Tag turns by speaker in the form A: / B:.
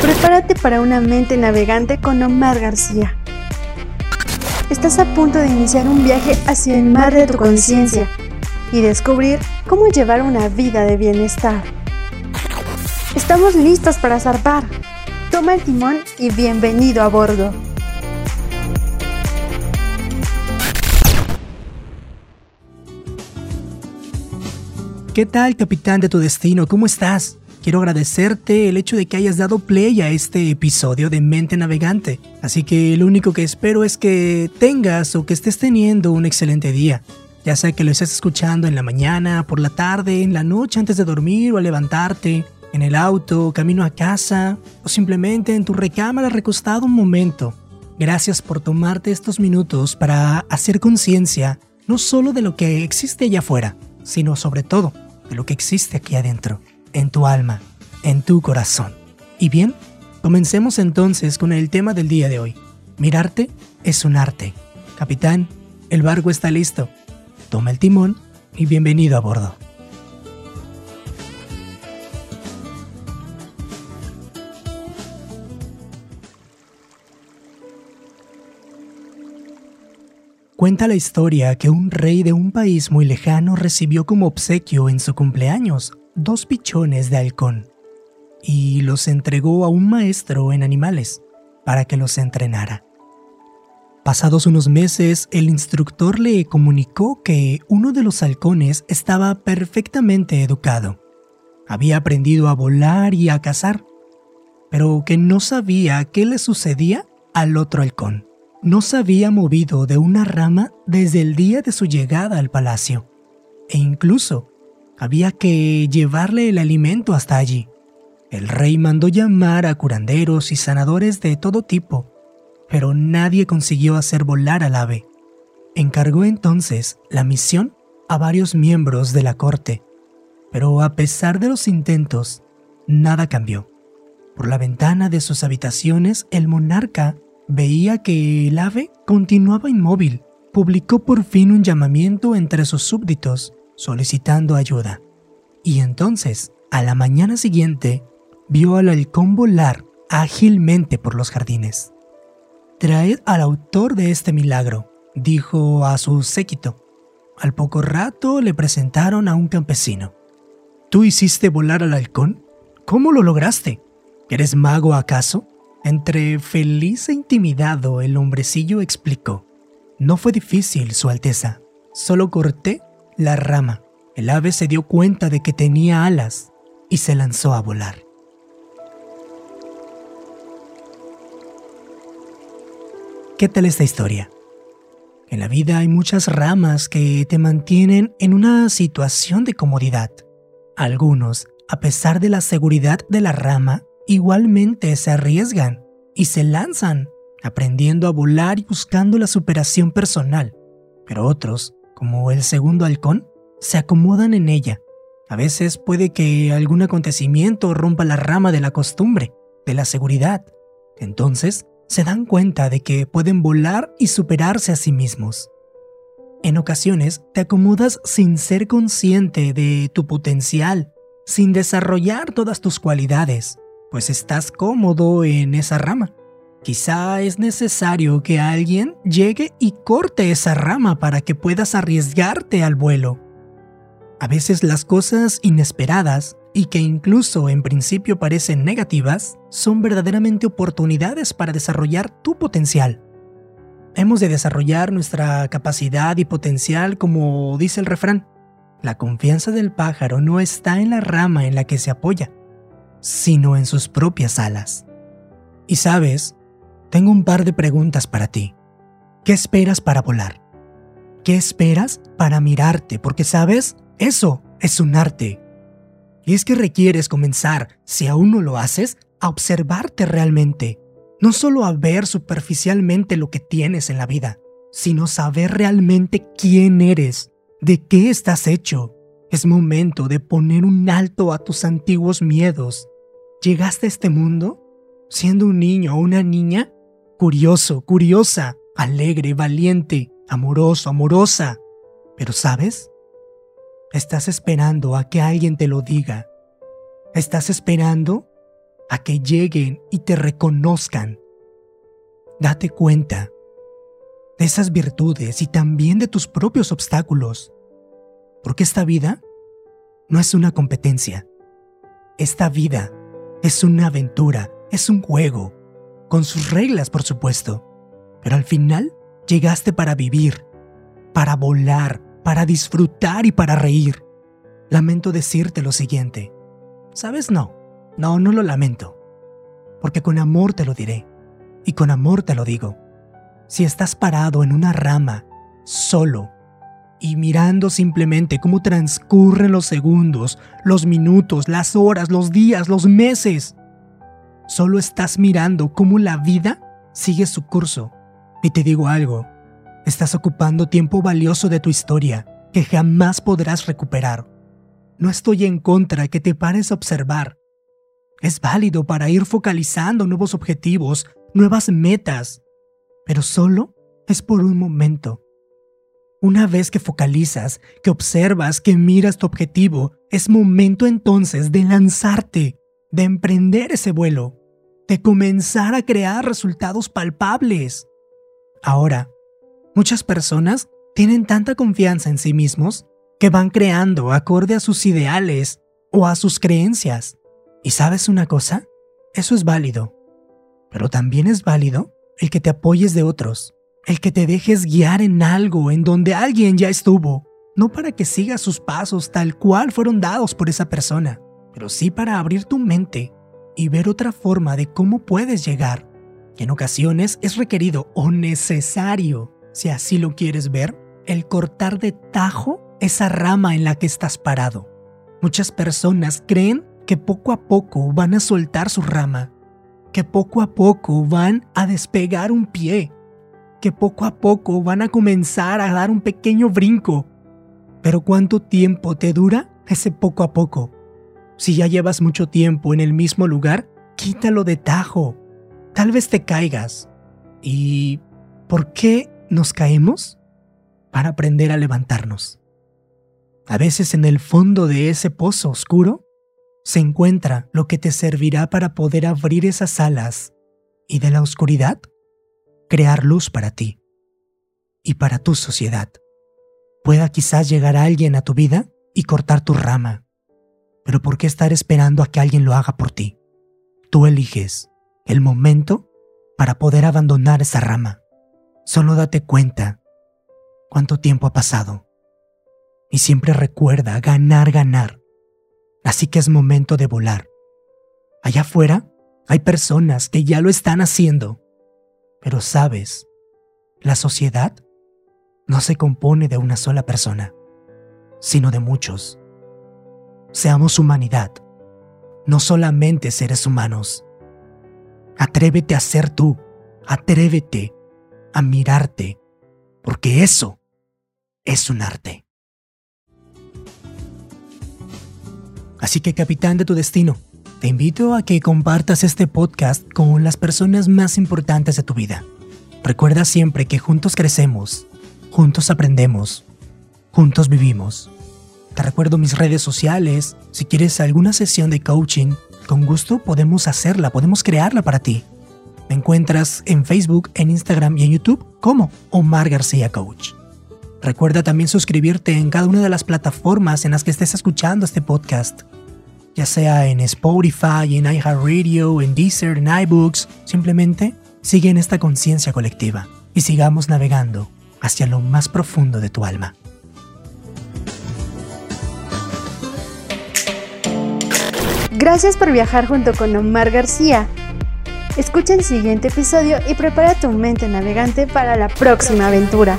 A: Prepárate para una mente navegante con Omar García. Estás a punto de iniciar un viaje hacia el mar de tu conciencia y descubrir cómo llevar una vida de bienestar. Estamos listos para zarpar. Toma el timón y bienvenido a bordo.
B: ¿Qué tal, capitán de tu destino? ¿Cómo estás? Quiero agradecerte el hecho de que hayas dado play a este episodio de Mente Navegante. Así que lo único que espero es que tengas o que estés teniendo un excelente día. Ya sea que lo estés escuchando en la mañana, por la tarde, en la noche antes de dormir o al levantarte, en el auto, camino a casa o simplemente en tu recámara recostado un momento. Gracias por tomarte estos minutos para hacer conciencia no solo de lo que existe allá afuera, sino sobre todo de lo que existe aquí adentro, en tu alma, en tu corazón. Y bien, comencemos entonces con el tema del día de hoy. Mirarte es un arte. Capitán, el barco está listo. Toma el timón y bienvenido a bordo. Cuenta la historia que un rey de un país muy lejano recibió como obsequio en su cumpleaños dos pichones de halcón y los entregó a un maestro en animales para que los entrenara. Pasados unos meses, el instructor le comunicó que uno de los halcones estaba perfectamente educado. Había aprendido a volar y a cazar, pero que no sabía qué le sucedía al otro halcón no se había movido de una rama desde el día de su llegada al palacio, e incluso había que llevarle el alimento hasta allí. El rey mandó llamar a curanderos y sanadores de todo tipo, pero nadie consiguió hacer volar al ave. Encargó entonces la misión a varios miembros de la corte, pero a pesar de los intentos, nada cambió. Por la ventana de sus habitaciones, el monarca veía que el ave continuaba inmóvil. Publicó por fin un llamamiento entre sus súbditos solicitando ayuda. Y entonces, a la mañana siguiente, vio al halcón volar ágilmente por los jardines. Traed al autor de este milagro, dijo a su séquito. Al poco rato le presentaron a un campesino. ¿Tú hiciste volar al halcón? ¿Cómo lo lograste? ¿Eres mago acaso? Entre feliz e intimidado, el hombrecillo explicó. No fue difícil, Su Alteza. Solo corté la rama. El ave se dio cuenta de que tenía alas y se lanzó a volar. ¿Qué tal esta historia? En la vida hay muchas ramas que te mantienen en una situación de comodidad. Algunos, a pesar de la seguridad de la rama, igualmente se arriesgan y se lanzan, aprendiendo a volar y buscando la superación personal. Pero otros, como el segundo halcón, se acomodan en ella. A veces puede que algún acontecimiento rompa la rama de la costumbre, de la seguridad. Entonces, se dan cuenta de que pueden volar y superarse a sí mismos. En ocasiones te acomodas sin ser consciente de tu potencial, sin desarrollar todas tus cualidades, pues estás cómodo en esa rama. Quizá es necesario que alguien llegue y corte esa rama para que puedas arriesgarte al vuelo. A veces las cosas inesperadas y que incluso en principio parecen negativas son verdaderamente oportunidades para desarrollar tu potencial. Hemos de desarrollar nuestra capacidad y potencial como dice el refrán. La confianza del pájaro no está en la rama en la que se apoya, sino en sus propias alas. Y sabes, tengo un par de preguntas para ti. ¿Qué esperas para volar? ¿Qué esperas para mirarte? Porque sabes, eso es un arte. Y es que requieres comenzar, si aún no lo haces, a observarte realmente. No solo a ver superficialmente lo que tienes en la vida, sino saber realmente quién eres, de qué estás hecho, es momento de poner un alto a tus antiguos miedos. Llegaste a este mundo siendo un niño o una niña curioso, curiosa, alegre, valiente, amoroso, amorosa. Pero sabes, estás esperando a que alguien te lo diga. Estás esperando a que lleguen y te reconozcan. Date cuenta de esas virtudes y también de tus propios obstáculos, porque esta vida no es una competencia. Esta vida es una aventura, es un juego, con sus reglas por supuesto, pero al final llegaste para vivir, para volar, para disfrutar y para reír. Lamento decirte lo siguiente. ¿Sabes? No, no, no lo lamento, porque con amor te lo diré, y con amor te lo digo. Si estás parado en una rama, solo, y mirando simplemente cómo transcurren los segundos, los minutos, las horas, los días, los meses, solo estás mirando cómo la vida sigue su curso. Y te digo algo, estás ocupando tiempo valioso de tu historia que jamás podrás recuperar. No estoy en contra que te pares a observar. Es válido para ir focalizando nuevos objetivos, nuevas metas, pero solo es por un momento. Una vez que focalizas, que observas, que miras tu objetivo, es momento entonces de lanzarte, de emprender ese vuelo, de comenzar a crear resultados palpables. Ahora, muchas personas tienen tanta confianza en sí mismos que van creando acorde a sus ideales o a sus creencias. ¿Y sabes una cosa? Eso es válido. Pero también es válido el que te apoyes de otros, el que te dejes guiar en algo en donde alguien ya estuvo, no para que sigas sus pasos tal cual fueron dados por esa persona, pero sí para abrir tu mente y ver otra forma de cómo puedes llegar, que en ocasiones es requerido o necesario, si así lo quieres ver, el cortar de tajo esa rama en la que estás parado. Muchas personas creen que poco a poco van a soltar su rama, que poco a poco van a despegar un pie, que poco a poco van a comenzar a dar un pequeño brinco. Pero ¿cuánto tiempo te dura ese poco a poco? Si ya llevas mucho tiempo en el mismo lugar, quítalo de tajo. Tal vez te caigas. ¿Y por qué nos caemos? Para aprender a levantarnos. A veces en el fondo de ese pozo oscuro se encuentra lo que te servirá para poder abrir esas alas y de la oscuridad crear luz para ti y para tu sociedad. Pueda quizás llegar alguien a tu vida y cortar tu rama, pero ¿por qué estar esperando a que alguien lo haga por ti? Tú eliges el momento para poder abandonar esa rama. Solo date cuenta cuánto tiempo ha pasado. Y siempre recuerda ganar, ganar. Así que es momento de volar. Allá afuera hay personas que ya lo están haciendo pero sabes, la sociedad no se compone de una sola persona, sino de muchos. Seamos humanidad, no solamente seres humanos. Atrévete a ser tú, atrévete a mirarte, porque eso es un arte. Así que capitán de tu destino, te invito a que compartas este podcast con las personas más importantes de tu vida. Recuerda siempre que juntos crecemos, juntos aprendemos, juntos vivimos. Te recuerdo mis redes sociales, si quieres alguna sesión de coaching, con gusto podemos hacerla, podemos crearla para ti. Me encuentras en Facebook, en Instagram y en YouTube como Omar García Coach. Recuerda también suscribirte en cada una de las plataformas en las que estés escuchando este podcast ya sea en Spotify, en iHeartRadio, en Deezer, en iBooks, simplemente sigue en esta conciencia colectiva y sigamos navegando hacia lo más profundo de tu alma.
A: Gracias por viajar junto con Omar García. Escucha el siguiente episodio y prepara tu mente navegante para la próxima aventura.